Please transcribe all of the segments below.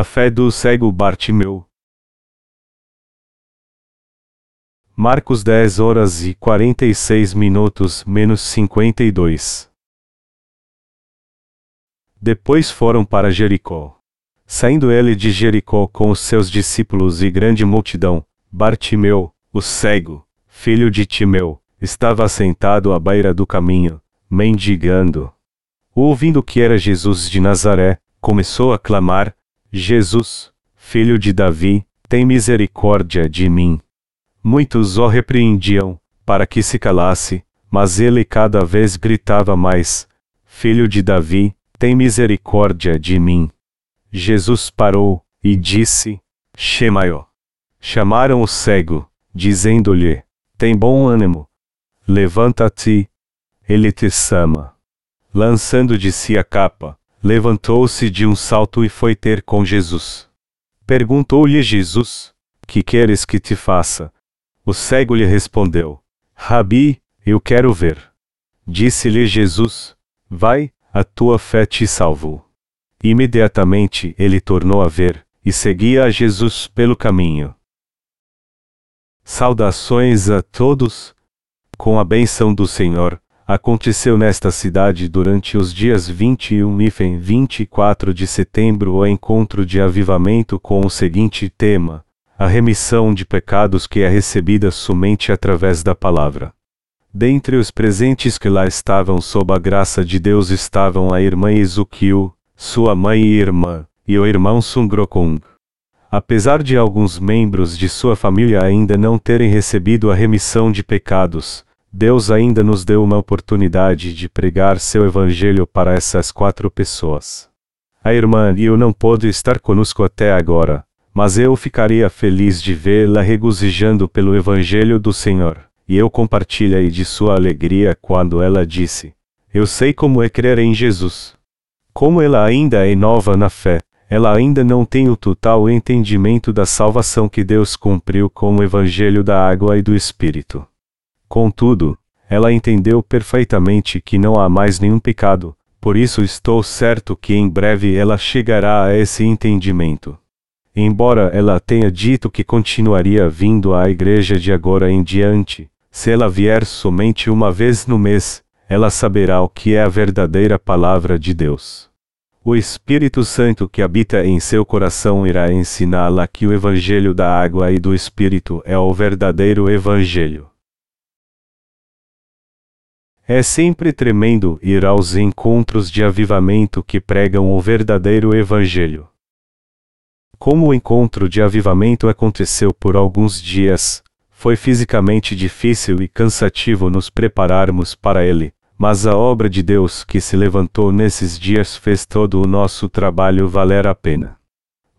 A fé do cego Bartimeu. Marcos 10 horas e 46 minutos menos 52. Depois foram para Jericó. Saindo ele de Jericó com os seus discípulos e grande multidão, Bartimeu, o cego, filho de Timeu, estava assentado à beira do caminho, mendigando. Ouvindo que era Jesus de Nazaré, começou a clamar: Jesus, filho de Davi, tem misericórdia de mim. Muitos o repreendiam, para que se calasse, mas ele cada vez gritava mais: Filho de Davi, tem misericórdia de mim. Jesus parou, e disse: Shemaio. Chamaram o cego, dizendo-lhe: Tem bom ânimo. Levanta-te. Ele te chama. Lançando de si a capa, levantou-se de um salto e foi ter com Jesus. Perguntou-lhe Jesus: Que queres que te faça? O cego lhe respondeu: Rabi, eu quero ver. Disse-lhe Jesus: Vai, a tua fé te salvou. Imediatamente ele tornou a ver, e seguia a Jesus pelo caminho. Saudações a todos! Com a benção do Senhor, aconteceu nesta cidade durante os dias 21 e 24 de setembro o encontro de avivamento com o seguinte tema: a remissão de pecados que é recebida somente através da palavra. Dentre os presentes que lá estavam sob a graça de Deus estavam a irmã Ezequiel, sua mãe e irmã, e o irmão Sungrokung. Apesar de alguns membros de sua família ainda não terem recebido a remissão de pecados, Deus ainda nos deu uma oportunidade de pregar seu evangelho para essas quatro pessoas. A irmã Liu não pôde estar conosco até agora, mas eu ficaria feliz de vê-la regozijando pelo evangelho do Senhor, e eu compartilhei de sua alegria quando ela disse: Eu sei como é crer em Jesus. Como ela ainda é nova na fé, ela ainda não tem o total entendimento da salvação que Deus cumpriu com o Evangelho da água e do Espírito. Contudo, ela entendeu perfeitamente que não há mais nenhum pecado, por isso estou certo que em breve ela chegará a esse entendimento. Embora ela tenha dito que continuaria vindo à igreja de agora em diante, se ela vier somente uma vez no mês, ela saberá o que é a verdadeira palavra de Deus. O Espírito Santo que habita em seu coração irá ensiná-la que o Evangelho da água e do Espírito é o verdadeiro Evangelho. É sempre tremendo ir aos encontros de avivamento que pregam o verdadeiro Evangelho. Como o encontro de avivamento aconteceu por alguns dias, foi fisicamente difícil e cansativo nos prepararmos para ele, mas a obra de Deus que se levantou nesses dias fez todo o nosso trabalho valer a pena.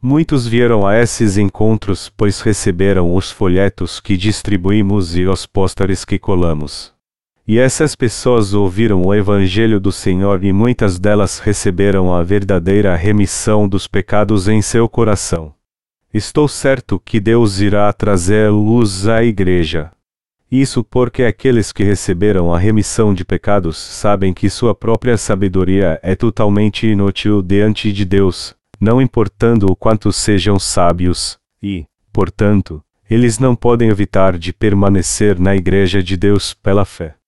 Muitos vieram a esses encontros pois receberam os folhetos que distribuímos e os pôsteres que colamos. E essas pessoas ouviram o Evangelho do Senhor e muitas delas receberam a verdadeira remissão dos pecados em seu coração. Estou certo que Deus irá trazer luz à Igreja. Isso porque aqueles que receberam a remissão de pecados sabem que sua própria sabedoria é totalmente inútil diante de Deus, não importando o quanto sejam sábios, e, portanto, eles não podem evitar de permanecer na Igreja de Deus pela fé.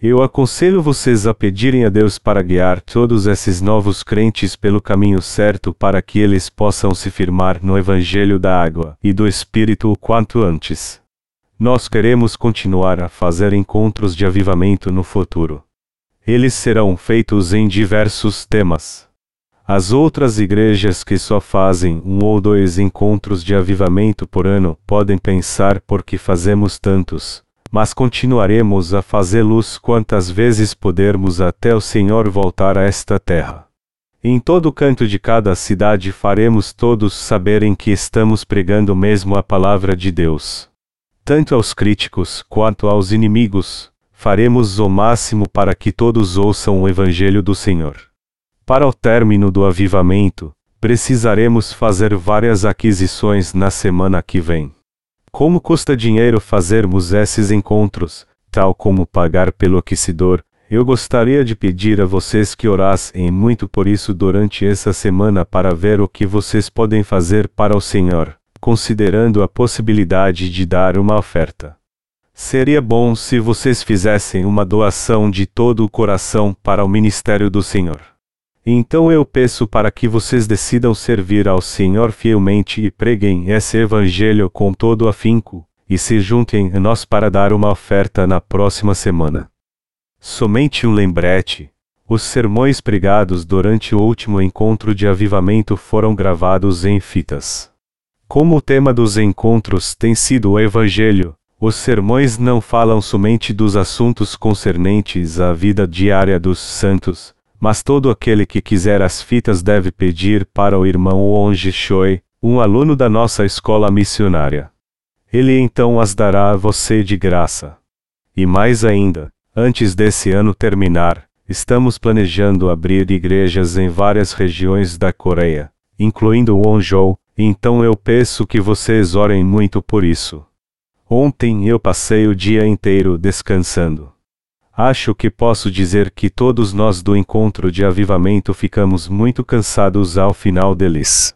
Eu aconselho vocês a pedirem a Deus para guiar todos esses novos crentes pelo caminho certo para que eles possam se firmar no Evangelho da água e do Espírito o quanto antes. Nós queremos continuar a fazer encontros de avivamento no futuro. Eles serão feitos em diversos temas. As outras igrejas que só fazem um ou dois encontros de avivamento por ano podem pensar por que fazemos tantos, mas continuaremos a fazê-los quantas vezes pudermos até o Senhor voltar a esta terra. Em todo canto de cada cidade faremos todos saberem que estamos pregando mesmo a palavra de Deus tanto aos críticos quanto aos inimigos, faremos o máximo para que todos ouçam o Evangelho do Senhor. Para o término do avivamento, precisaremos fazer várias aquisições na semana que vem. Como custa dinheiro fazermos esses encontros, tal como pagar pelo aquecedor, Eu gostaria de pedir a vocês que orassem muito por isso durante essa semana para ver o que vocês podem fazer para o Senhor, considerando a possibilidade de dar uma oferta. Seria bom se vocês fizessem uma doação de todo o coração para o ministério do Senhor. Então eu peço para que vocês decidam servir ao Senhor fielmente e preguem esse evangelho com todo afinco, e se juntem a nós para dar uma oferta na próxima semana. Somente um lembrete: os sermões pregados durante o último encontro de avivamento foram gravados em fitas. Como o tema dos encontros tem sido o Evangelho, os sermões não falam somente dos assuntos concernentes à vida diária dos santos, mas todo aquele que quiser as fitas deve pedir para o irmão Onge Choi, um aluno da nossa escola missionária. Ele então as dará a você de graça. E mais ainda, Antes desse ano terminar, estamos planejando abrir igrejas em várias regiões da Coreia, incluindo Wonjou, então eu peço que vocês orem muito por isso. Ontem eu passei o dia inteiro descansando. Acho que posso dizer que todos nós do encontro de avivamento ficamos muito cansados ao final deles.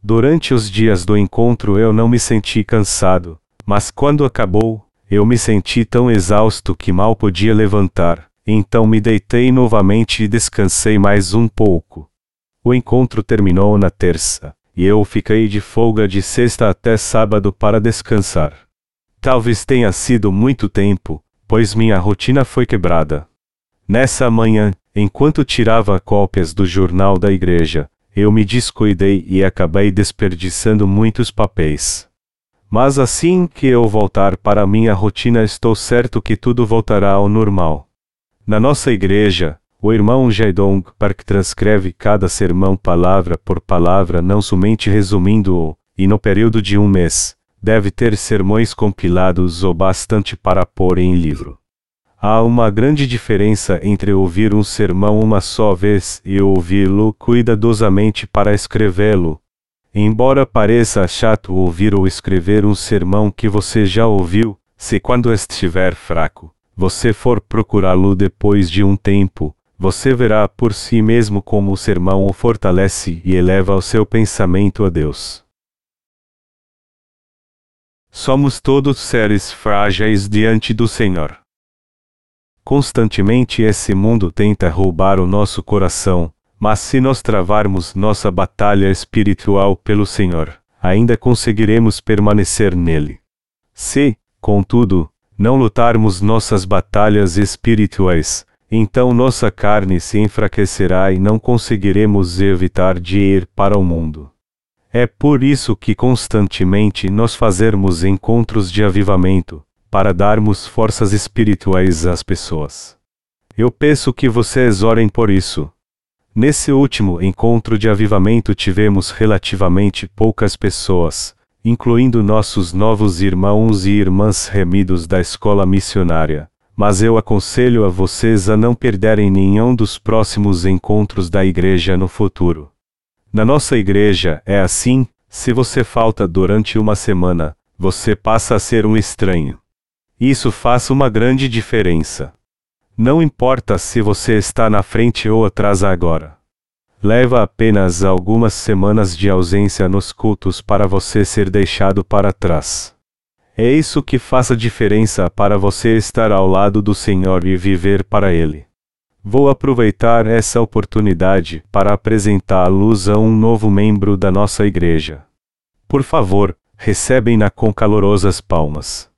Durante os dias do encontro eu não me senti cansado, mas quando acabou, eu me senti tão exausto que mal podia levantar, então me deitei novamente e descansei mais um pouco. O encontro terminou na terça, e eu fiquei de folga de sexta até sábado para descansar. Talvez tenha sido muito tempo, pois minha rotina foi quebrada. Nessa manhã, enquanto tirava cópias do jornal da igreja, eu me descuidei e acabei desperdiçando muitos papéis. Mas assim que eu voltar para minha rotina, estou certo que tudo voltará ao normal. Na nossa igreja, o irmão Jaidong Park transcreve cada sermão palavra por palavra, não somente resumindo-o, e no período de um mês, deve ter sermões compilados o bastante para pôr em livro. Há uma grande diferença entre ouvir um sermão uma só vez e ouvi-lo cuidadosamente para escrevê-lo, Embora pareça chato ouvir ou escrever um sermão que você já ouviu, se quando estiver fraco, você for procurá-lo depois de um tempo, você verá por si mesmo como o sermão o fortalece e eleva o seu pensamento a Deus. Somos todos seres frágeis diante do Senhor. Constantemente esse mundo tenta roubar o nosso coração, mas se nós travarmos nossa batalha espiritual pelo Senhor, ainda conseguiremos permanecer nele. Se, contudo, não lutarmos nossas batalhas espirituais, então nossa carne se enfraquecerá e não conseguiremos evitar de ir para o mundo. É por isso que constantemente nós fazermos encontros de avivamento, para darmos forças espirituais às pessoas. Eu peço que vocês orem por isso, Nesse último encontro de avivamento tivemos relativamente poucas pessoas, incluindo nossos novos irmãos e irmãs remidos da escola missionária. Mas eu aconselho a vocês a não perderem nenhum dos próximos encontros da igreja no futuro. Na nossa igreja é assim: se você falta durante uma semana, você passa a ser um estranho. Isso faz uma grande diferença. Não importa se você está na frente ou atrás agora. Leva apenas algumas semanas de ausência nos cultos para você ser deixado para trás. É isso que faz a diferença para você estar ao lado do Senhor e viver para Ele. Vou aproveitar essa oportunidade para apresentá-los a um novo membro da nossa igreja. Por favor, recebem-na com calorosas palmas.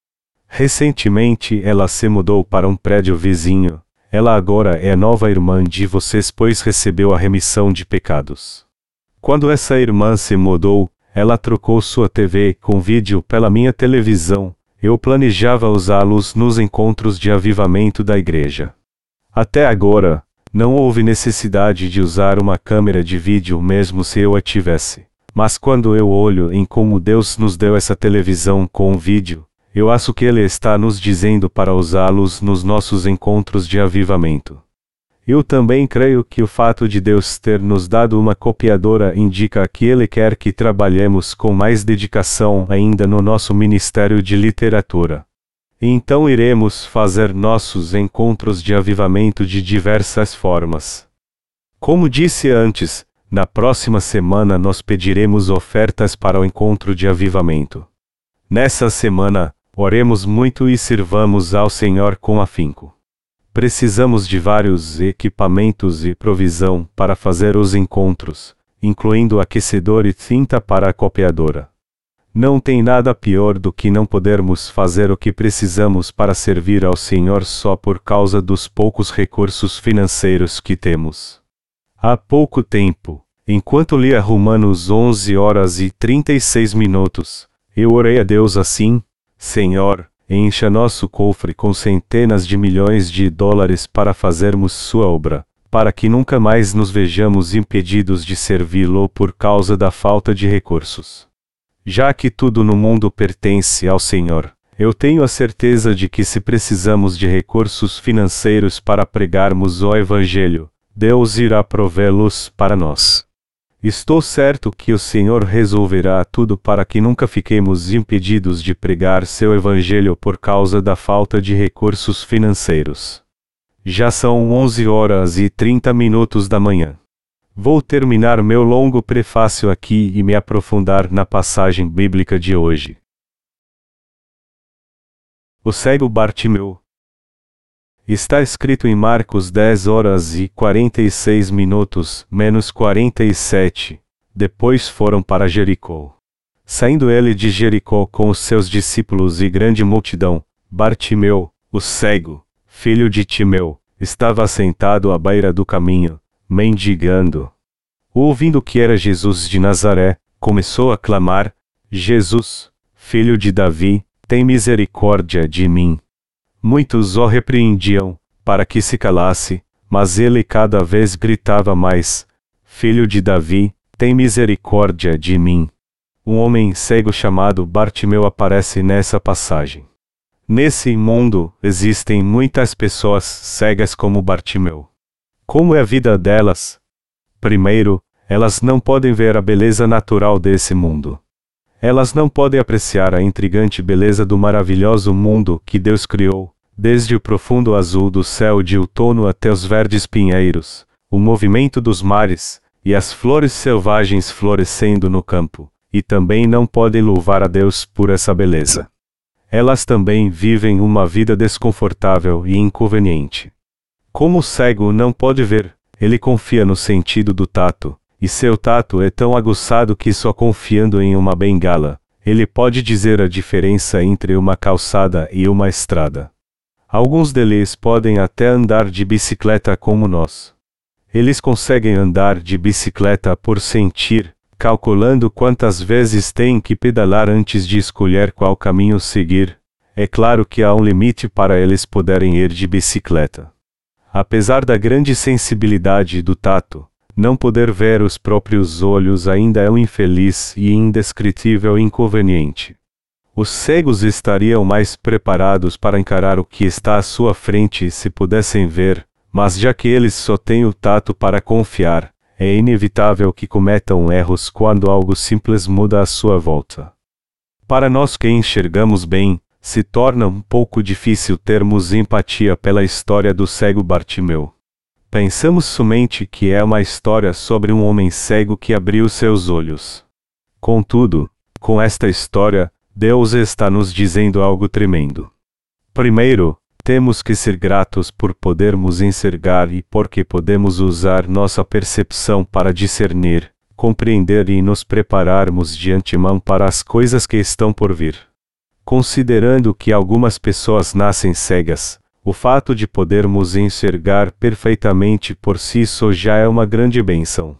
Recentemente ela se mudou para um prédio vizinho. Ela agora é a nova irmã de vocês, pois recebeu a remissão de pecados. Quando essa irmã se mudou, ela trocou sua TV com vídeo pela minha televisão. Eu planejava usá-los nos encontros de avivamento da igreja. Até agora, não houve necessidade de usar uma câmera de vídeo mesmo se eu a tivesse. Mas quando eu olho em como Deus nos deu essa televisão com vídeo, eu acho que ele está nos dizendo para usá-los nos nossos encontros de avivamento. Eu também creio que o fato de Deus ter nos dado uma copiadora indica que Ele quer que trabalhemos com mais dedicação ainda no nosso ministério de literatura. Então iremos fazer nossos encontros de avivamento de diversas formas. Como disse antes, na próxima semana nós pediremos ofertas para o encontro de avivamento. Nessa semana, oremos muito e sirvamos ao Senhor com afinco. Precisamos de vários equipamentos e provisão para fazer os encontros, incluindo aquecedor e tinta para a copiadora. Não tem nada pior do que não podermos fazer o que precisamos para servir ao Senhor só por causa dos poucos recursos financeiros que temos. Há pouco tempo, enquanto lia Romanos 11 horas e 36 minutos, eu orei a Deus assim: Senhor, encha nosso cofre com centenas de milhões de dólares para fazermos Sua obra, para que nunca mais nos vejamos impedidos de servi-lo por causa da falta de recursos. Já que tudo no mundo pertence ao Senhor, eu tenho a certeza de que se precisamos de recursos financeiros para pregarmos o Evangelho, Deus irá provê-los para nós. Estou certo que o Senhor resolverá tudo para que nunca fiquemos impedidos de pregar seu Evangelho por causa da falta de recursos financeiros. Já são 11 horas e 30 minutos da manhã. Vou terminar meu longo prefácio aqui e me aprofundar na passagem bíblica de hoje. O cego Bartimeu. Está escrito em Marcos 10 horas e 46 minutos, menos 47. Depois foram para Jericó. Saindo ele de Jericó com os seus discípulos e grande multidão, Bartimeu, o cego, filho de Timeu, estava sentado à beira do caminho, mendigando. Ouvindo que era Jesus de Nazaré, começou a clamar: Jesus, filho de Davi, tem misericórdia de mim. Muitos o repreendiam, para que se calasse, mas ele cada vez gritava mais: Filho de Davi, tem misericórdia de mim. Um homem cego chamado Bartimeu aparece nessa passagem. Nesse mundo, existem muitas pessoas cegas como Bartimeu. Como é a vida delas? Primeiro, elas não podem ver a beleza natural desse mundo. Elas não podem apreciar a intrigante beleza do maravilhoso mundo que Deus criou, desde o profundo azul do céu de outono até os verdes pinheiros, o movimento dos mares, e as flores selvagens florescendo no campo, e também não podem louvar a Deus por essa beleza elas também vivem uma vida desconfortável e inconveniente. Como o cego não pode ver, ele confia no sentido do tato, e seu tato é tão aguçado que só confiando em uma bengala, ele pode dizer a diferença entre uma calçada e uma estrada. Alguns deles podem até andar de bicicleta como nós. Eles conseguem andar de bicicleta por sentir, calculando quantas vezes tem que pedalar antes de escolher qual caminho seguir. É claro que há um limite para eles poderem ir de bicicleta. Apesar da grande sensibilidade do tato, não poder ver os próprios olhos ainda é um infeliz e indescritível inconveniente. Os cegos estariam mais preparados para encarar o que está à sua frente se pudessem ver, mas já que eles só têm o tato para confiar, é inevitável que cometam erros quando algo simples muda à sua volta. Para nós que enxergamos bem, se torna um pouco difícil termos empatia pela história do cego Bartimeu. Pensamos somente que é uma história sobre um homem cego que abriu seus olhos. Contudo, com esta história, Deus está nos dizendo algo tremendo. Primeiro, temos que ser gratos por podermos enxergar e porque podemos usar nossa percepção para discernir, compreender e nos prepararmos de antemão para as coisas que estão por vir. Considerando que algumas pessoas nascem cegas, o fato de podermos enxergar perfeitamente por si só já é uma grande bênção.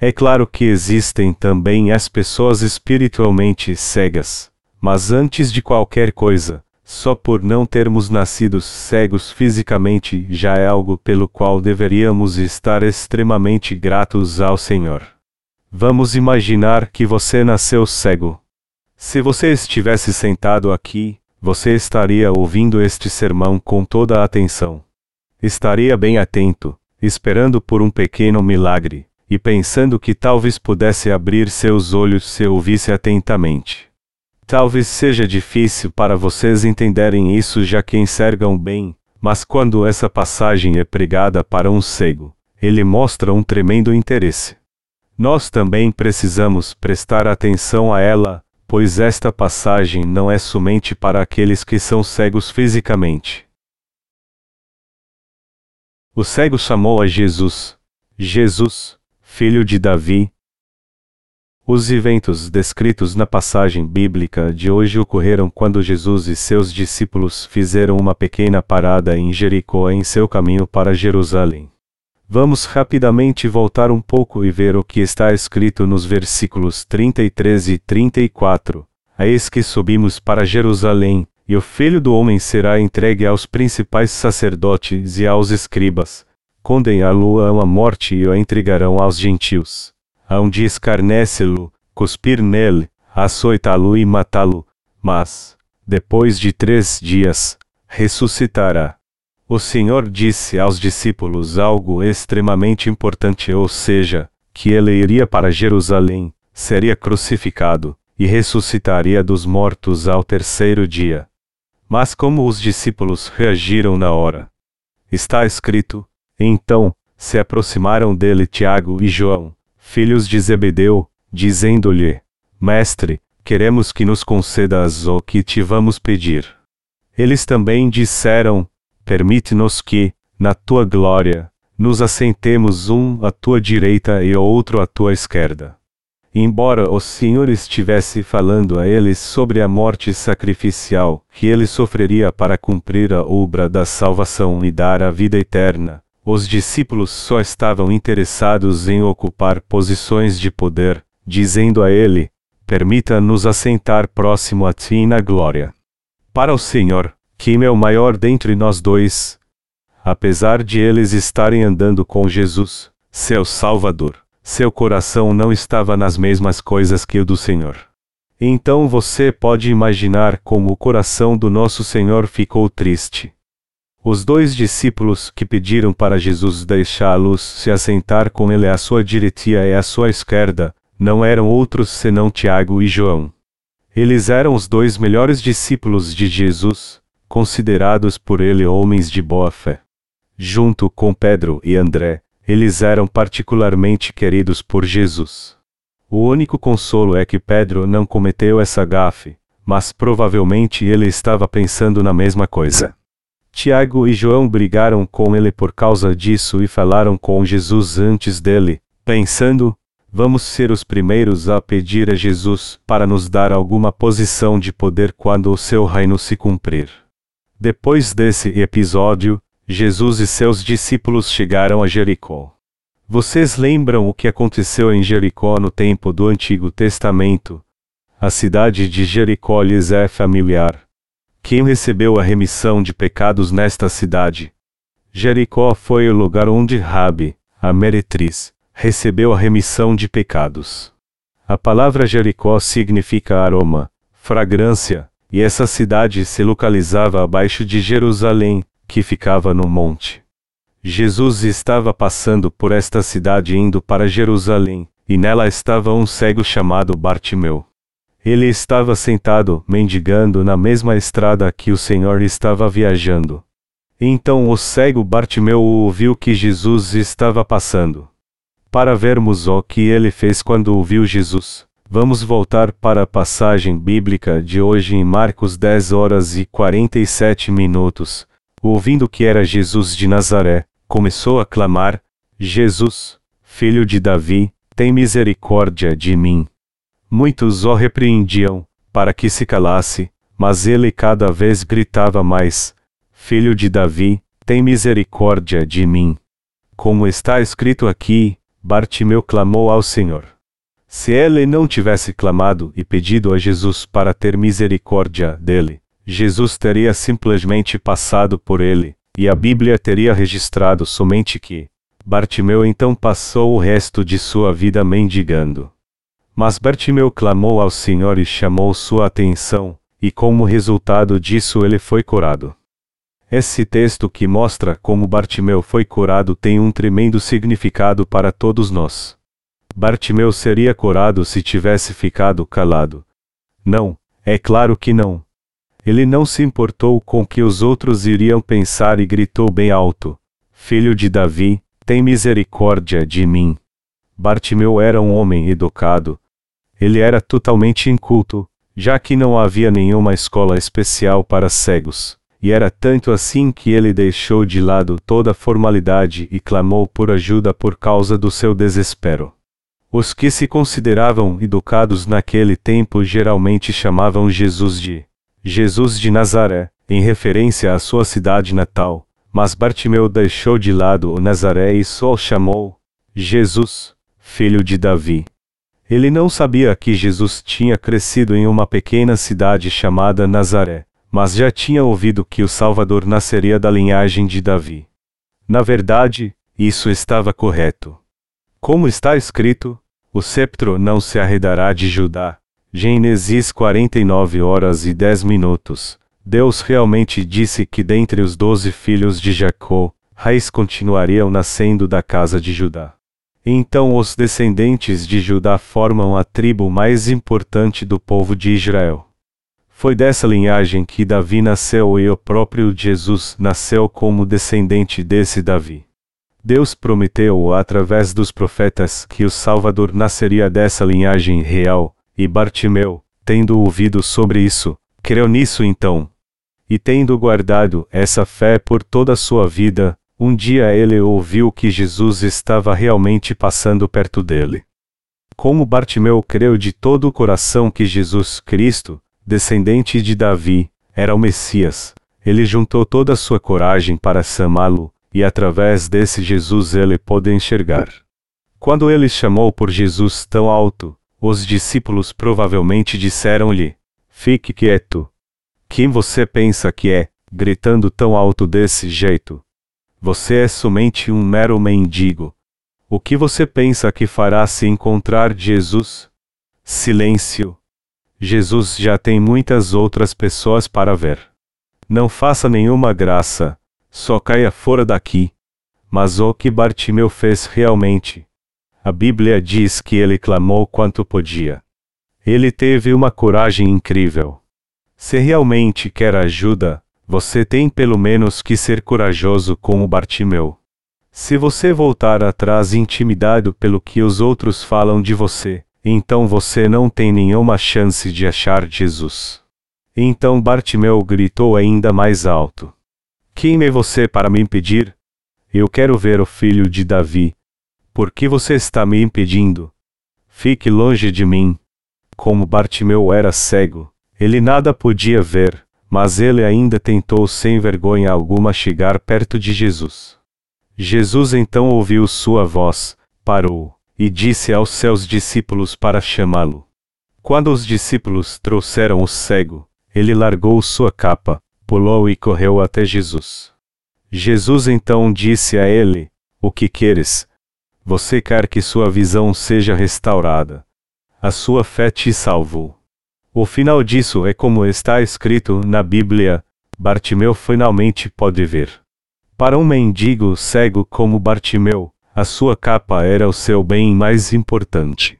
É claro que existem também as pessoas espiritualmente cegas, mas antes de qualquer coisa, só por não termos nascido cegos fisicamente já é algo pelo qual deveríamos estar extremamente gratos ao Senhor. Vamos imaginar que você nasceu cego. Se você estivesse sentado aqui, você estaria ouvindo este sermão com toda a atenção. Estaria bem atento, esperando por um pequeno milagre, e pensando que talvez pudesse abrir seus olhos se ouvisse atentamente. Talvez seja difícil para vocês entenderem isso já que enxergam bem, mas quando essa passagem é pregada para um cego, ele mostra um tremendo interesse. Nós também precisamos prestar atenção a ela, pois esta passagem não é somente para aqueles que são cegos fisicamente. O cego chamou a Jesus: Jesus, filho de Davi. Os eventos descritos na passagem bíblica de hoje ocorreram quando Jesus e seus discípulos fizeram uma pequena parada em Jericó em seu caminho para Jerusalém. Vamos rapidamente voltar um pouco e ver o que está escrito nos versículos 33 e 34. Eis que subimos para Jerusalém, e o filho do homem será entregue aos principais sacerdotes e aos escribas. Condená-lo à morte e o entregarão aos gentios. Hão de escarnecê-lo, cuspir nele, açoitá-lo e matá-lo. Mas, depois de três dias, ressuscitará. O Senhor disse aos discípulos algo extremamente importante, ou seja, que ele iria para Jerusalém, seria crucificado, e ressuscitaria dos mortos ao terceiro dia. Mas como os discípulos reagiram na hora? Está escrito: Então, se aproximaram dele Tiago e João, filhos de Zebedeu, dizendo-lhe: Mestre, queremos que nos concedas o que te vamos pedir. Eles também disseram: permite-nos que, na tua glória, nos assentemos um à tua direita e outro à tua esquerda. Embora o Senhor estivesse falando a eles sobre a morte sacrificial que ele sofreria para cumprir a obra da salvação e dar a vida eterna, os discípulos só estavam interessados em ocupar posições de poder, dizendo a ele: Permita-nos assentar próximo a ti na glória. Para o Senhor, quem é o maior dentre nós dois? Apesar de eles estarem andando com Jesus, seu Salvador, seu coração não estava nas mesmas coisas que o do Senhor. Então você pode imaginar como o coração do nosso Senhor ficou triste. Os dois discípulos que pediram para Jesus deixá-los se assentar com ele à sua direita e à sua esquerda, não eram outros senão Tiago e João. Eles eram os dois melhores discípulos de Jesus, considerados por ele homens de boa fé. Junto com Pedro e André, eles eram particularmente queridos por Jesus. O único consolo é que Pedro não cometeu essa gafe, mas provavelmente ele estava pensando na mesma coisa. Tiago e João brigaram com ele por causa disso e falaram com Jesus antes dele, pensando: vamos ser os primeiros a pedir a Jesus para nos dar alguma posição de poder quando o seu reino se cumprir. Depois desse episódio, Jesus e seus discípulos chegaram a Jericó. Vocês lembram o que aconteceu em Jericó no tempo do Antigo Testamento? A cidade de Jericó lhes é familiar. Quem recebeu a remissão de pecados nesta cidade? Jericó foi o lugar onde Rabi, a meretriz, recebeu a remissão de pecados. A palavra Jericó significa aroma, fragrância, e essa cidade se localizava abaixo de Jerusalém, que ficava no monte. Jesus estava passando por esta cidade indo para Jerusalém, e nela estava um cego chamado Bartimeu. Ele estava sentado, mendigando na mesma estrada que o Senhor estava viajando. Então o cego Bartimeu ouviu que Jesus estava passando. Para vermos o que ele fez quando ouviu Jesus, Vamos voltar para a passagem bíblica de hoje em Marcos 10 horas e 47 minutos. Ouvindo que era Jesus de Nazaré, começou a clamar: Jesus, filho de Davi, tem misericórdia de mim. Muitos o repreendiam, para que se calasse, mas ele cada vez gritava mais: Filho de Davi, tem misericórdia de mim. Como está escrito aqui, Bartimeu clamou ao Senhor. Se ele não tivesse clamado e pedido a Jesus para ter misericórdia dele, Jesus teria simplesmente passado por ele, e a Bíblia teria registrado somente que Bartimeu então passou o resto de sua vida mendigando. Mas Bartimeu clamou ao Senhor e chamou sua atenção, e como resultado disso ele foi curado. Esse texto que mostra como Bartimeu foi curado tem um tremendo significado para todos nós. Bartimeu seria curado se tivesse ficado calado. Não, É claro que não. Ele não se importou com o que os outros iriam pensar e gritou bem alto: Filho de Davi, tem misericórdia de mim. Bartimeu era um homem educado. Ele era totalmente inculto, já que não havia nenhuma escola especial para cegos, e era tanto assim que ele deixou de lado toda formalidade e clamou por ajuda por causa do seu desespero. Os que se consideravam educados naquele tempo geralmente chamavam Jesus de Jesus de Nazaré, em referência à sua cidade natal, mas Bartimeu deixou de lado o Nazaré e só o chamou Jesus, filho de Davi. Ele não sabia que Jesus tinha crescido em uma pequena cidade chamada Nazaré, mas já tinha ouvido que o Salvador nasceria da linhagem de Davi. Na verdade, isso estava correto. Como está escrito, o sceptro não se arredará de Judá. Gênesis 49 horas e 10 minutos. Deus realmente disse que dentre os doze filhos de Jacó, raiz continuariam nascendo da casa de Judá. Então os descendentes de Judá formam a tribo mais importante do povo de Israel. Foi dessa linhagem que Davi nasceu e o próprio Jesus nasceu como descendente desse Davi. Deus prometeu através dos profetas que o Salvador nasceria dessa linhagem real, e Bartimeu, tendo ouvido sobre isso, creu nisso então. E tendo guardado essa fé por toda a sua vida, um dia ele ouviu que Jesus estava realmente passando perto dele. Como Bartimeu creu de todo o coração que Jesus Cristo, descendente de Davi, era o Messias, ele juntou toda a sua coragem para chamá-lo, e através desse Jesus ele pôde enxergar. Quando ele chamou por Jesus tão alto, os discípulos provavelmente disseram-lhe: Fique quieto. Quem você pensa que é, gritando tão alto desse jeito? Você é somente um mero mendigo. O que você pensa que fará se encontrar Jesus? Silêncio. Jesus já tem muitas outras pessoas para ver. Não faça nenhuma graça, só caia fora daqui. Mas o que Bartimeu fez realmente? A Bíblia diz que ele clamou quanto podia. Ele teve uma coragem incrível. Se realmente quer ajuda, você tem pelo menos que ser corajoso como Bartimeu. Se você voltar atrás intimidado pelo que os outros falam de você, então você não tem nenhuma chance de achar Jesus. Então Bartimeu gritou ainda mais alto: Quem é você para me impedir? Eu quero ver o filho de Davi. Por que você está me impedindo? Fique longe de mim. Como Bartimeu era cego, ele nada podia ver, mas ele ainda tentou sem vergonha alguma chegar perto de Jesus. Jesus então ouviu sua voz, parou, e disse aos seus discípulos para chamá-lo. Quando os discípulos trouxeram o cego, ele largou sua capa, pulou e correu até Jesus. Jesus então disse a ele: O que queres? Você quer que sua visão seja restaurada. A sua fé te salvou. O final disso é como está escrito na Bíblia: Bartimeu finalmente pode ver. Para um mendigo cego como Bartimeu, a sua capa era o seu bem mais importante.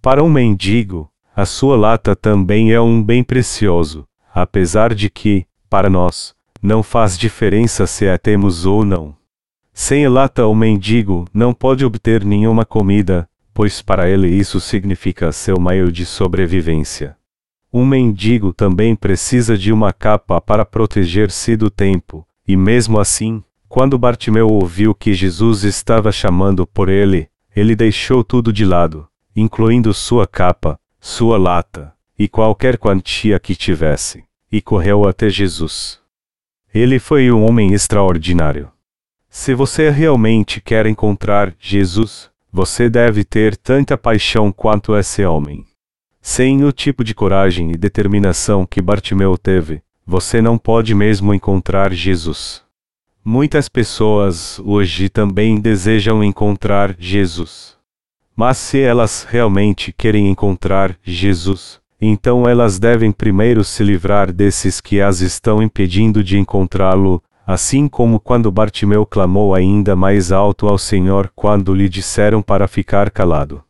Para um mendigo, a sua lata também é um bem precioso, apesar de que, para nós, não faz diferença se a temos ou não. Sem lata, o mendigo não pode obter nenhuma comida, pois para ele isso significa seu meio de sobrevivência. Um mendigo também precisa de uma capa para proteger-se do tempo, e mesmo assim, quando Bartimeu ouviu que Jesus estava chamando por ele, ele deixou tudo de lado, incluindo sua capa, sua lata, e qualquer quantia que tivesse, e correu até Jesus. Ele foi um homem extraordinário. Se você realmente quer encontrar Jesus, você deve ter tanta paixão quanto esse homem. Sem o tipo de coragem e determinação que Bartimeu teve, você não pode mesmo encontrar Jesus. Muitas pessoas hoje também desejam encontrar Jesus. Mas se elas realmente querem encontrar Jesus, então elas devem primeiro se livrar desses que as estão impedindo de encontrá-lo, assim como quando Bartimeu clamou ainda mais alto ao Senhor quando lhe disseram para ficar calado.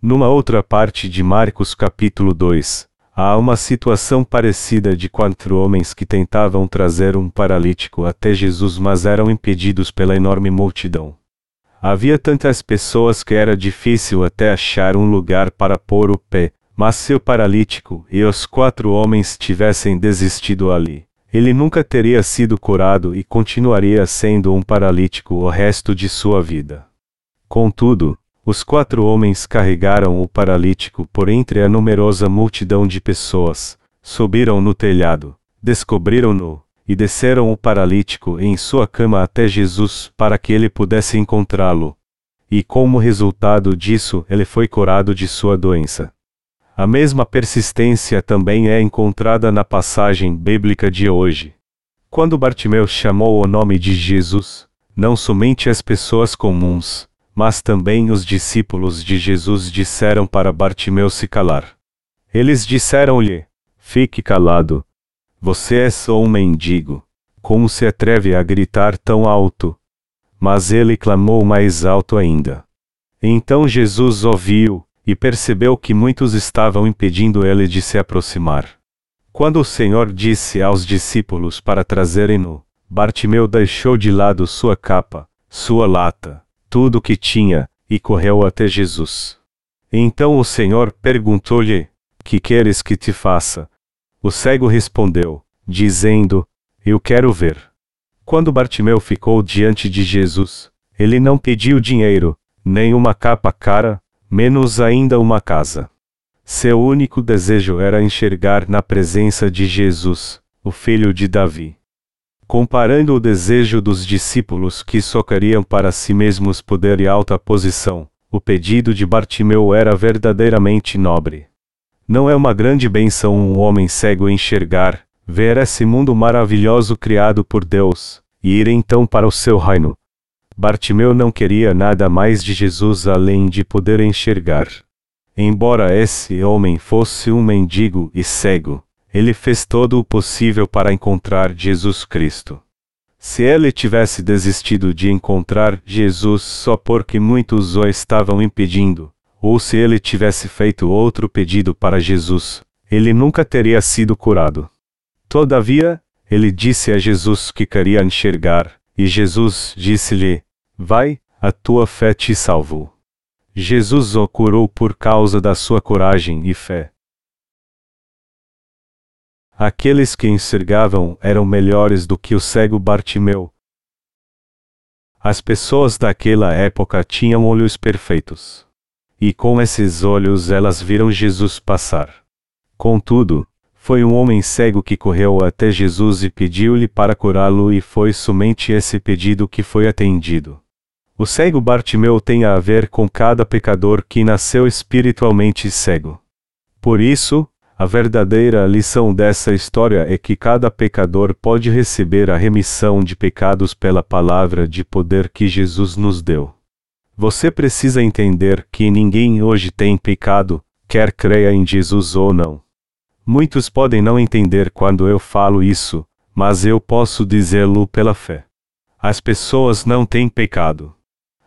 Numa outra parte de Marcos capítulo 2, Há uma situação parecida de quatro homens que tentavam trazer um paralítico até Jesus, mas eram impedidos pela enorme multidão. Havia tantas pessoas que era difícil até achar um lugar para pôr o pé, mas se o paralítico e os quatro homens tivessem desistido ali, ele nunca teria sido curado e continuaria sendo um paralítico o resto de sua vida. Contudo, os quatro homens carregaram o paralítico por entre a numerosa multidão de pessoas, subiram no telhado, descobriram-no, e desceram o paralítico em sua cama até Jesus para que ele pudesse encontrá-lo. E como resultado disso, ele foi curado de sua doença. A mesma persistência também é encontrada na passagem bíblica de hoje. Quando Bartimeu chamou o nome de Jesus, não somente as pessoas comuns, mas também os discípulos de Jesus disseram para Bartimeu se calar. Eles disseram-lhe: Fique calado. Você é só um mendigo. Como se atreve a gritar tão alto? Mas ele clamou mais alto ainda. Então Jesus ouviu, e percebeu que muitos estavam impedindo ele de se aproximar. Quando o Senhor disse aos discípulos para trazerem-no, Bartimeu deixou de lado sua capa, sua lata, tudo o que tinha, e correu até Jesus. Então o Senhor perguntou-lhe: Que queres que te faça? O cego respondeu, dizendo: Eu quero ver. Quando Bartimeu ficou diante de Jesus, ele não pediu dinheiro, nem uma capa cara, menos ainda uma casa. Seu único desejo era enxergar na presença de Jesus, o filho de Davi. Comparando o desejo dos discípulos que só queriam para si mesmos poder e alta posição, o pedido de Bartimeu era verdadeiramente nobre. Não é uma grande benção um homem cego enxergar, ver esse mundo maravilhoso criado por Deus, e ir então para o seu reino. Bartimeu não queria nada mais de Jesus além de poder enxergar. Embora esse homem fosse um mendigo e cego, ele fez todo o possível para encontrar Jesus Cristo. Se ele tivesse desistido de encontrar Jesus só porque muitos o estavam impedindo, ou se ele tivesse feito outro pedido para Jesus, ele nunca teria sido curado. Todavia, ele disse a Jesus que queria enxergar, e Jesus disse-lhe: Vai, a tua fé te salvou. Jesus o curou por causa da sua coragem e fé. Aqueles que enxergavam eram melhores do que o cego Bartimeu. As pessoas daquela época tinham olhos perfeitos. E com esses olhos elas viram Jesus passar. Contudo, foi um homem cego que correu até Jesus e pediu-lhe para curá-lo, e foi somente esse pedido que foi atendido. O cego Bartimeu tem a ver com cada pecador que nasceu espiritualmente cego. Por isso, a verdadeira lição dessa história é que cada pecador pode receber a remissão de pecados pela palavra de poder que Jesus nos deu. Você precisa entender que ninguém hoje tem pecado, quer creia em Jesus ou não. Muitos podem não entender quando eu falo isso, mas eu posso dizê-lo pela fé. As pessoas não têm pecado.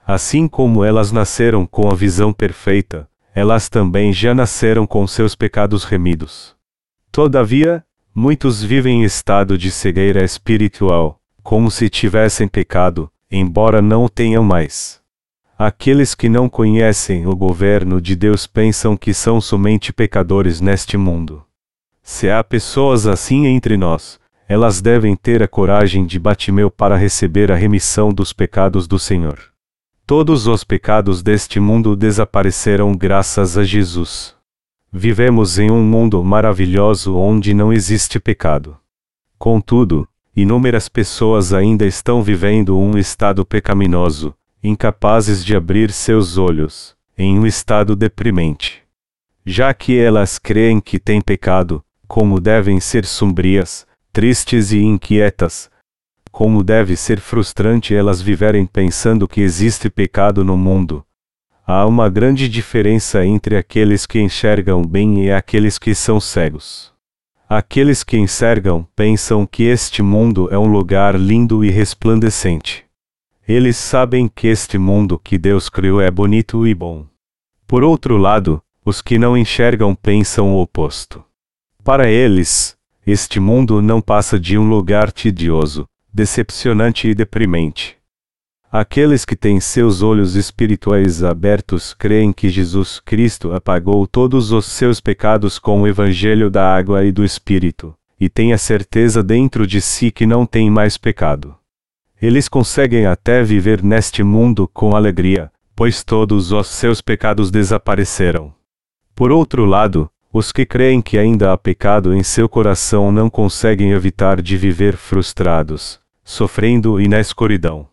Assim como elas nasceram com a visão perfeita, elas também já nasceram com seus pecados remidos. Todavia, muitos vivem em estado de cegueira espiritual, como se tivessem pecado, embora não o tenham mais. Aqueles que não conhecem o governo de Deus pensam que são somente pecadores neste mundo. Se há pessoas assim entre nós, elas devem ter a coragem de Batimeu para receber a remissão dos pecados do Senhor. Todos os pecados deste mundo desapareceram graças a Jesus. Vivemos em um mundo maravilhoso onde não existe pecado. Contudo, inúmeras pessoas ainda estão vivendo um estado pecaminoso, incapazes de abrir seus olhos, em um estado deprimente. Já que elas creem que têm pecado, como devem ser sombrias, tristes e inquietas, como deve ser frustrante elas viverem pensando que existe pecado no mundo. Há uma grande diferença entre aqueles que enxergam bem e aqueles que são cegos. Aqueles que enxergam pensam que este mundo é um lugar lindo e resplandecente. Eles sabem que este mundo que Deus criou é bonito e bom. Por outro lado, os que não enxergam pensam o oposto. Para eles, este mundo não passa de um lugar tedioso, decepcionante e deprimente. Aqueles que têm seus olhos espirituais abertos creem que Jesus Cristo apagou todos os seus pecados com o Evangelho da água e do Espírito, e têm a certeza dentro de si que não tem mais pecado. Eles conseguem até viver neste mundo com alegria, pois todos os seus pecados desapareceram. Por outro lado, os que creem que ainda há pecado em seu coração não conseguem evitar de viver frustrados, sofrendo e na escuridão.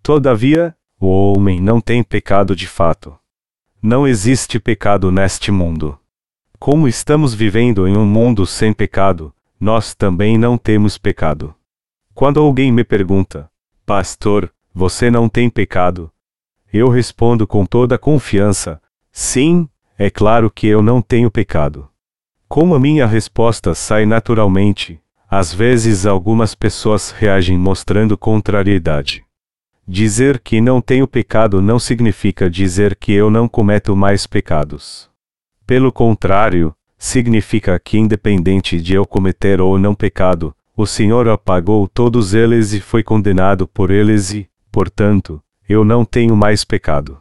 Todavia, o homem não tem pecado de fato. Não existe pecado neste mundo. Como estamos vivendo em um mundo sem pecado, nós também não temos pecado. Quando alguém me pergunta, Pastor, você não tem pecado? Eu respondo com toda confiança: Sim, é claro que eu não tenho pecado. Como a minha resposta sai naturalmente, às vezes algumas pessoas reagem mostrando contrariedade. Dizer que não tenho pecado não significa dizer que eu não cometo mais pecados. Pelo contrário, significa que, independente de eu cometer ou não pecado, o Senhor apagou todos eles e foi condenado por eles e, portanto, eu não tenho mais pecado.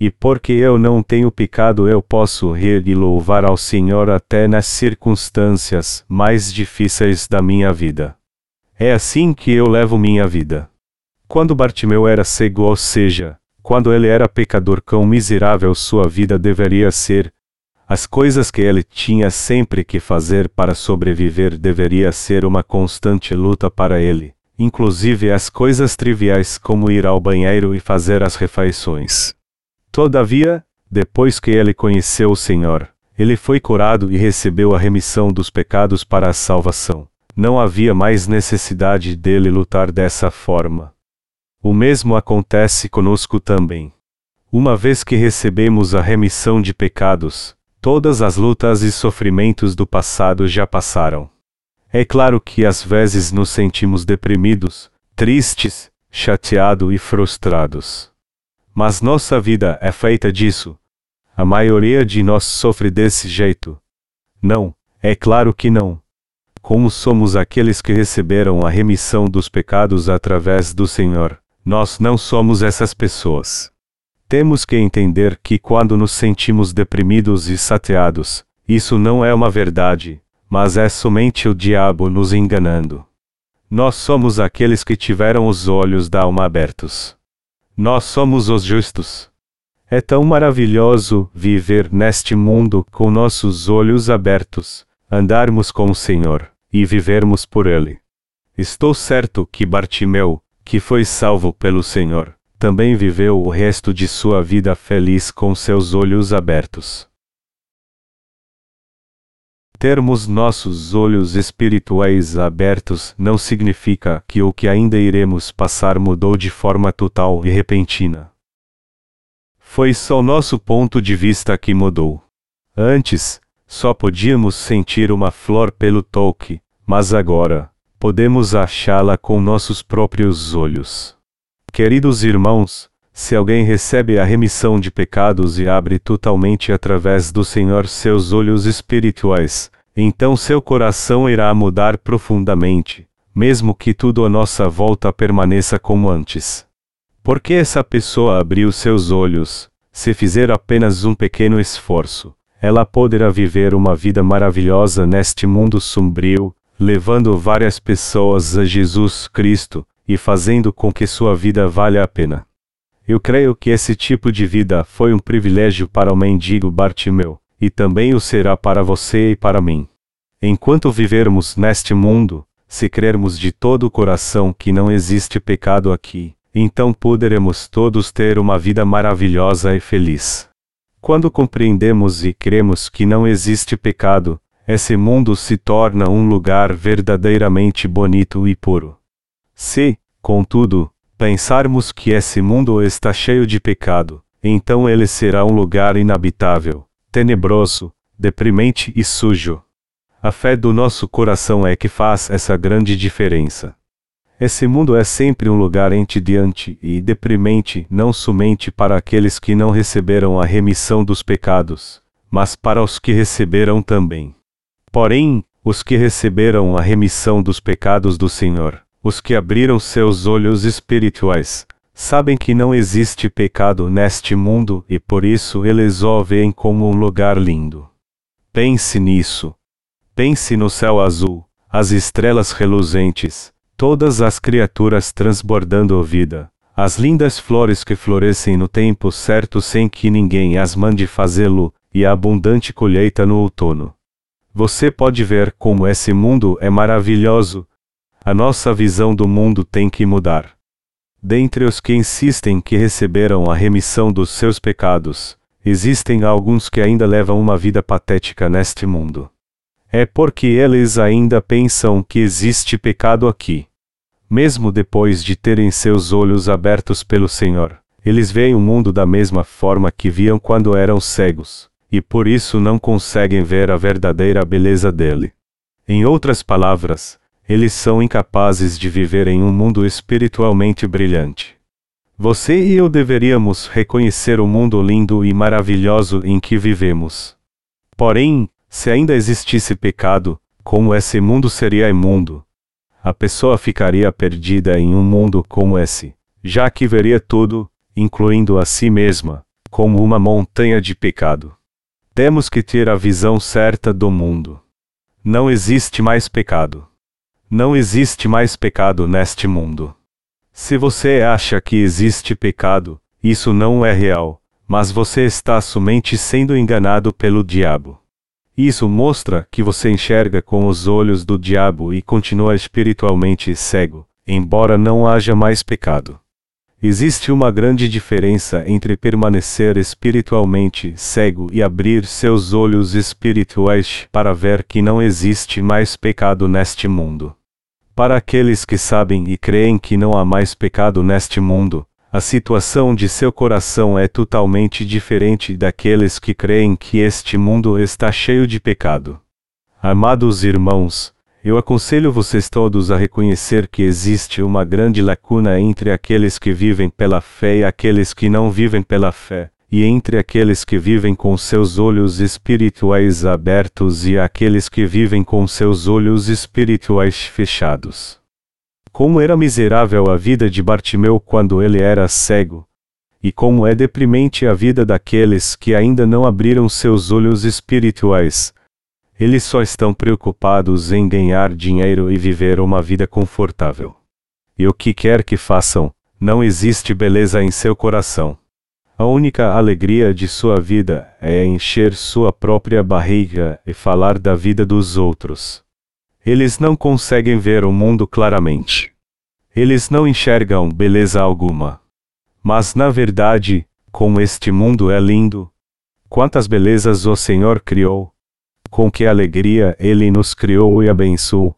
E porque eu não tenho pecado, eu posso rir e louvar ao Senhor até nas circunstâncias mais difíceis da minha vida. É assim que eu levo minha vida. Quando Bartimeu era cego, ou seja, quando ele era pecador quão miserável sua vida deveria ser, as coisas que ele tinha sempre que fazer para sobreviver deveria ser uma constante luta para ele, inclusive as coisas triviais como ir ao banheiro e fazer as refeições. Todavia, depois que ele conheceu o Senhor, ele foi curado e recebeu a remissão dos pecados para a salvação. Não havia mais necessidade dele lutar dessa forma. O mesmo acontece conosco também. Uma vez que recebemos a remissão de pecados, todas as lutas e sofrimentos do passado já passaram. É claro que às vezes nos sentimos deprimidos, tristes, chateados e frustrados. Mas nossa vida é feita disso. A maioria de nós sofre desse jeito. Não, é claro que não. Como somos aqueles que receberam a remissão dos pecados através do Senhor, nós não somos essas pessoas. Temos que entender que quando nos sentimos deprimidos e sateados, isso não é uma verdade, mas é somente o diabo nos enganando. Nós somos aqueles que tiveram os olhos da alma abertos. Nós somos os justos. É tão maravilhoso viver neste mundo com nossos olhos abertos, andarmos com o Senhor e vivermos por Ele. Estou certo que Bartimeu, que foi salvo pelo Senhor, também viveu o resto de sua vida feliz com seus olhos abertos. Termos nossos olhos espirituais abertos não significa que o que ainda iremos passar mudou de forma total e repentina. Foi só nosso ponto de vista que mudou. Antes, só podíamos sentir uma flor pelo toque, mas agora, podemos achá-la com nossos próprios olhos. Queridos irmãos, se alguém recebe a remissão de pecados e abre totalmente através do Senhor seus olhos espirituais, então seu coração irá mudar profundamente, mesmo que tudo à nossa volta permaneça como antes. Porque essa pessoa abriu seus olhos, se fizer apenas um pequeno esforço, ela poderá viver uma vida maravilhosa neste mundo sombrio, levando várias pessoas a Jesus Cristo e fazendo com que sua vida valha a pena. Eu creio que esse tipo de vida foi um privilégio para o mendigo Bartimeu, e também o será para você e para mim. Enquanto vivermos neste mundo, se crermos de todo o coração que não existe pecado aqui, então poderemos todos ter uma vida maravilhosa e feliz. Quando compreendemos e cremos que não existe pecado, esse mundo se torna um lugar verdadeiramente bonito e puro. Se, contudo, pensarmos que esse mundo está cheio de pecado, então ele será um lugar inabitável, tenebroso, deprimente e sujo. A fé do nosso coração é que faz essa grande diferença. Esse mundo é sempre um lugar entediante e deprimente não somente para aqueles que não receberam a remissão dos pecados, mas para os que receberam também. Porém, os que receberam a remissão dos pecados do Senhor, os que abriram seus olhos espirituais, sabem que não existe pecado neste mundo e por isso eles o veem como um lugar lindo. Pense nisso. Pense no céu azul, as estrelas reluzentes, todas as criaturas transbordando vida, as lindas flores que florescem no tempo certo sem que ninguém as mande fazê-lo, e a abundante colheita no outono. Você pode ver como esse mundo é maravilhoso. A nossa visão do mundo tem que mudar. Dentre os que insistem que receberam a remissão dos seus pecados, existem alguns que ainda levam uma vida patética neste mundo. É porque eles ainda pensam que existe pecado aqui. Mesmo depois de terem seus olhos abertos pelo Senhor, eles veem o mundo da mesma forma que viam quando eram cegos, e por isso não conseguem ver a verdadeira beleza dele. Em outras palavras, eles são incapazes de viver em um mundo espiritualmente brilhante. Você e eu deveríamos reconhecer o mundo lindo e maravilhoso em que vivemos. Porém, se ainda existisse pecado, como esse mundo seria imundo? A pessoa ficaria perdida em um mundo como esse, já que veria tudo, incluindo a si mesma, como uma montanha de pecado. Temos que ter a visão certa do mundo. Não existe mais pecado. Não existe mais pecado neste mundo. Se você acha que existe pecado, isso não é real, mas você está somente sendo enganado pelo diabo. Isso mostra que você enxerga com os olhos do diabo e continua espiritualmente cego, embora não haja mais pecado. Existe uma grande diferença entre permanecer espiritualmente cego e abrir seus olhos espirituais para ver que não existe mais pecado neste mundo. Para aqueles que sabem e creem que não há mais pecado neste mundo, a situação de seu coração é totalmente diferente daqueles que creem que este mundo está cheio de pecado. Amados irmãos, eu aconselho vocês todos a reconhecer que existe uma grande lacuna entre aqueles que vivem pela fé e aqueles que não vivem pela fé, e entre aqueles que vivem com seus olhos espirituais abertos e aqueles que vivem com seus olhos espirituais fechados. Como era miserável a vida de Bartimeu quando ele era cego, e como é deprimente a vida daqueles que ainda não abriram seus olhos espirituais. Eles só estão preocupados em ganhar dinheiro e viver uma vida confortável. E o que quer que façam, não existe beleza em seu coração. A única alegria de sua vida é encher sua própria barriga e falar da vida dos outros. Eles não conseguem ver o mundo claramente. Eles não enxergam beleza alguma. Mas na verdade, como este mundo é lindo, quantas belezas o Senhor criou, com que alegria Ele nos criou e abençoou.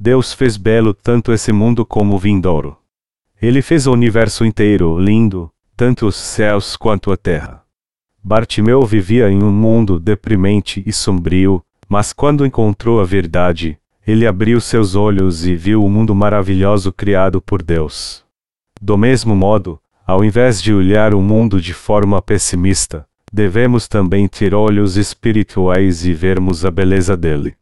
Deus fez belo tanto esse mundo como o vindouro. Ele fez o universo inteiro lindo, tanto os céus quanto a terra. Bartimeu vivia em um mundo deprimente e sombrio, mas quando encontrou a verdade, ele abriu seus olhos e viu o mundo maravilhoso criado por Deus. Do mesmo modo, ao invés de olhar o mundo de forma pessimista, devemos também ter olhos espirituais e vermos a beleza dele.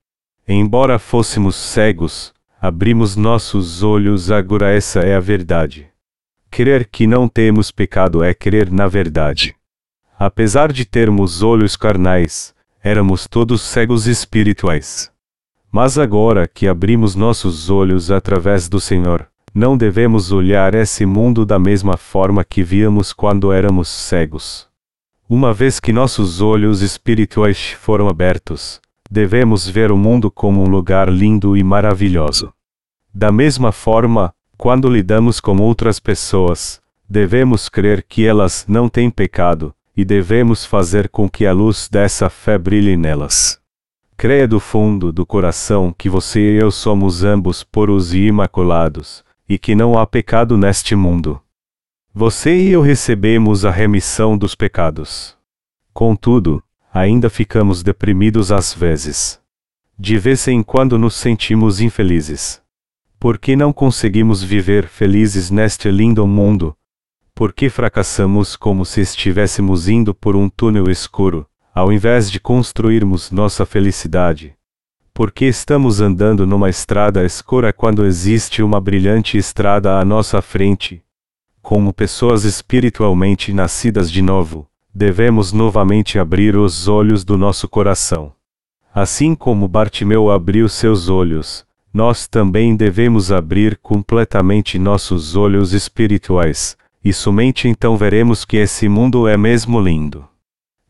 Embora fôssemos cegos, abrimos nossos olhos agora essa é a verdade. Crer que não temos pecado é crer na verdade. Apesar de termos olhos carnais, éramos todos cegos espirituais. Mas agora que abrimos nossos olhos através do Senhor, não devemos olhar esse mundo da mesma forma que víamos quando éramos cegos. Uma vez que nossos olhos espirituais foram abertos, devemos ver o mundo como um lugar lindo e maravilhoso. Da mesma forma, quando lidamos com outras pessoas, devemos crer que elas não têm pecado, e devemos fazer com que a luz dessa fé brilhe nelas. Creia do fundo do coração que você e eu somos ambos puros e imaculados, e que não há pecado neste mundo. Você e eu recebemos a remissão dos pecados. Contudo, ainda ficamos deprimidos às vezes. De vez em quando nos sentimos infelizes. Por que não conseguimos viver felizes neste lindo mundo? Por que fracassamos como se estivéssemos indo por um túnel escuro, ao invés de construirmos nossa felicidade. Porque estamos andando numa estrada escura quando existe uma brilhante estrada à nossa frente. Como pessoas espiritualmente nascidas de novo, devemos novamente abrir os olhos do nosso coração. Assim como Bartimeu abriu seus olhos, nós também devemos abrir completamente nossos olhos espirituais, e somente então veremos que esse mundo é mesmo lindo.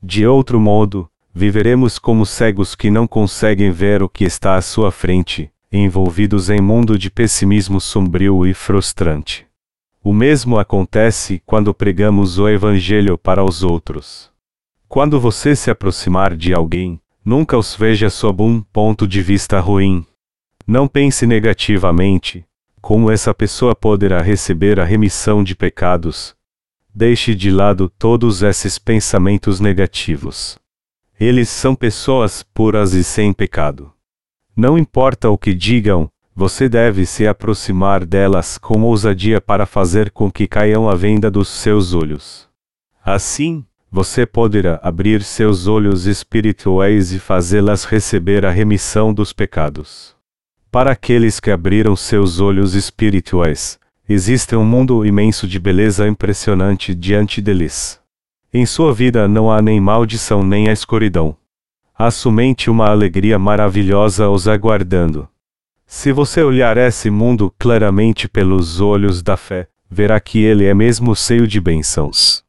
De outro modo, viveremos como cegos que não conseguem ver o que está à sua frente, envolvidos em mundo de pessimismo sombrio e frustrante. O mesmo acontece quando pregamos o Evangelho para os outros. Quando você se aproximar de alguém, nunca os veja sob um ponto de vista ruim. Não pense negativamente, como essa pessoa poderá receber a remissão de pecados. Deixe de lado todos esses pensamentos negativos. Eles são pessoas puras e sem pecado. Não importa o que digam, você deve se aproximar delas com ousadia para fazer com que caiam a venda dos seus olhos. Assim, você poderá abrir seus olhos espirituais e fazê-las receber a remissão dos pecados. Para aqueles que abriram seus olhos espirituais, existe um mundo imenso de beleza impressionante diante deles. Em sua vida não há nem maldição nem a escuridão. Há somente uma alegria maravilhosa os aguardando. Se você olhar esse mundo claramente pelos olhos da fé, verá que ele é mesmo cheio de bênçãos.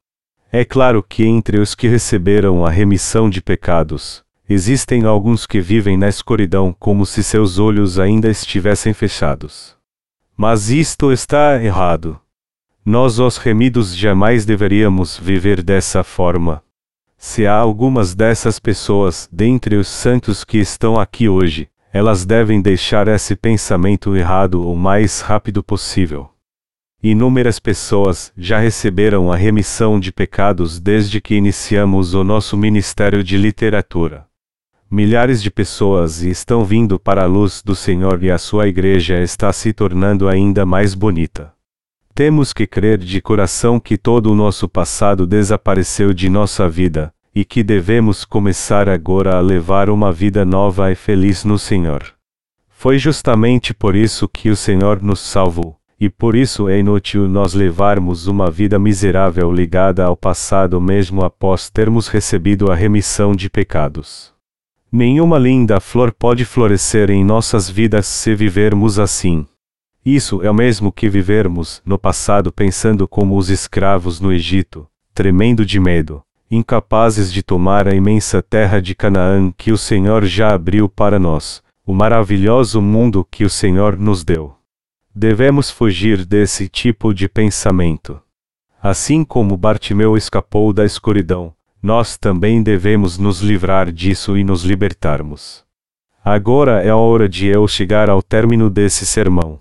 É claro que entre os que receberam a remissão de pecados, existem alguns que vivem na escuridão como se seus olhos ainda estivessem fechados. Mas isto está errado. Nós, os remidos, jamais deveríamos viver dessa forma. Se há algumas dessas pessoas, dentre os santos que estão aqui hoje, elas devem deixar esse pensamento errado o mais rápido possível. Inúmeras pessoas já receberam a remissão de pecados desde que iniciamos o nosso ministério de literatura. Milhares de pessoas estão vindo para a luz do Senhor e a sua igreja está se tornando ainda mais bonita. Temos que crer de coração que todo o nosso passado desapareceu de nossa vida, e que devemos começar agora a levar uma vida nova e feliz no Senhor. Foi justamente por isso que o Senhor nos salvou, e por isso é inútil nós levarmos uma vida miserável ligada ao passado mesmo após termos recebido a remissão de pecados. Nenhuma linda flor pode florescer em nossas vidas se vivermos assim. Isso é o mesmo que vivermos no passado pensando como os escravos no Egito, tremendo de medo, incapazes de tomar a imensa terra de Canaã que o Senhor já abriu para nós, o maravilhoso mundo que o Senhor nos deu. Devemos fugir desse tipo de pensamento. Assim como Bartimeu escapou da escuridão, nós também devemos nos livrar disso e nos libertarmos. Agora é a hora de eu chegar ao término desse sermão.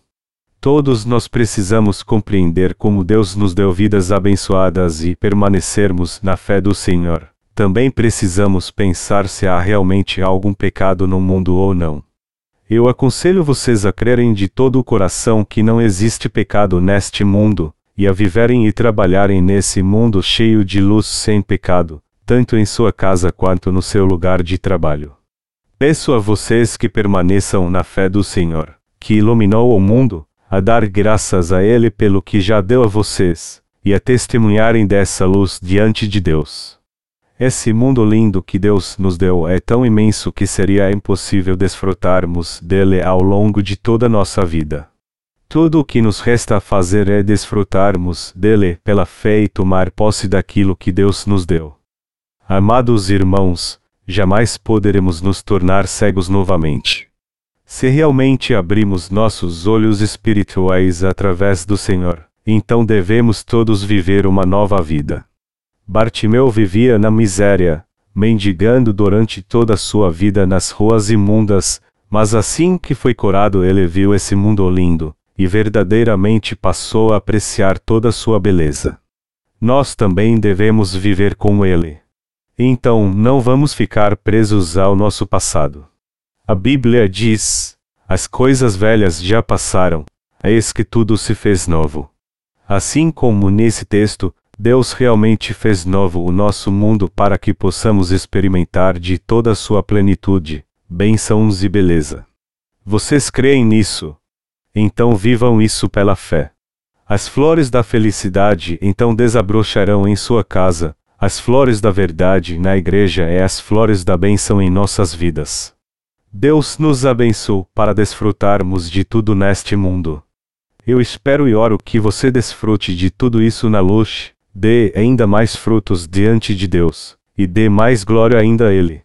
Todos nós precisamos compreender como Deus nos deu vidas abençoadas e permanecermos na fé do Senhor. Também precisamos pensar se há realmente algum pecado no mundo ou não. Eu aconselho vocês a crerem de todo o coração que não existe pecado neste mundo, e a viverem e trabalharem nesse mundo cheio de luz sem pecado, tanto em sua casa quanto no seu lugar de trabalho. Peço a vocês que permaneçam na fé do Senhor, que iluminou o mundo, a dar graças a Ele pelo que já deu a vocês, e a testemunharem dessa luz diante de Deus. Esse mundo lindo que Deus nos deu é tão imenso que seria impossível desfrutarmos dele ao longo de toda a nossa vida. Tudo o que nos resta a fazer é desfrutarmos dele pela fé e tomar posse daquilo que Deus nos deu. Amados irmãos, jamais poderemos nos tornar cegos novamente. Se realmente abrimos nossos olhos espirituais através do Senhor, então devemos todos viver uma nova vida. Bartimeu vivia na miséria, mendigando durante toda a sua vida nas ruas imundas, mas assim que foi curado ele viu esse mundo lindo, e verdadeiramente passou a apreciar toda sua beleza. Nós também devemos viver como ele. Então não vamos ficar presos ao nosso passado. A Bíblia diz: As coisas velhas já passaram, eis que tudo se fez novo. Assim como nesse texto, Deus realmente fez novo o nosso mundo para que possamos experimentar de toda a sua plenitude, bênçãos e beleza. Vocês creem nisso? Então vivam isso pela fé. As flores da felicidade então desabrocharão em sua casa, as flores da verdade na igreja é as flores da bênção em nossas vidas. Deus nos abençoe para desfrutarmos de tudo neste mundo. Eu espero e oro que você desfrute de tudo isso na luz, dê ainda mais frutos diante de Deus, e dê mais glória ainda a Ele.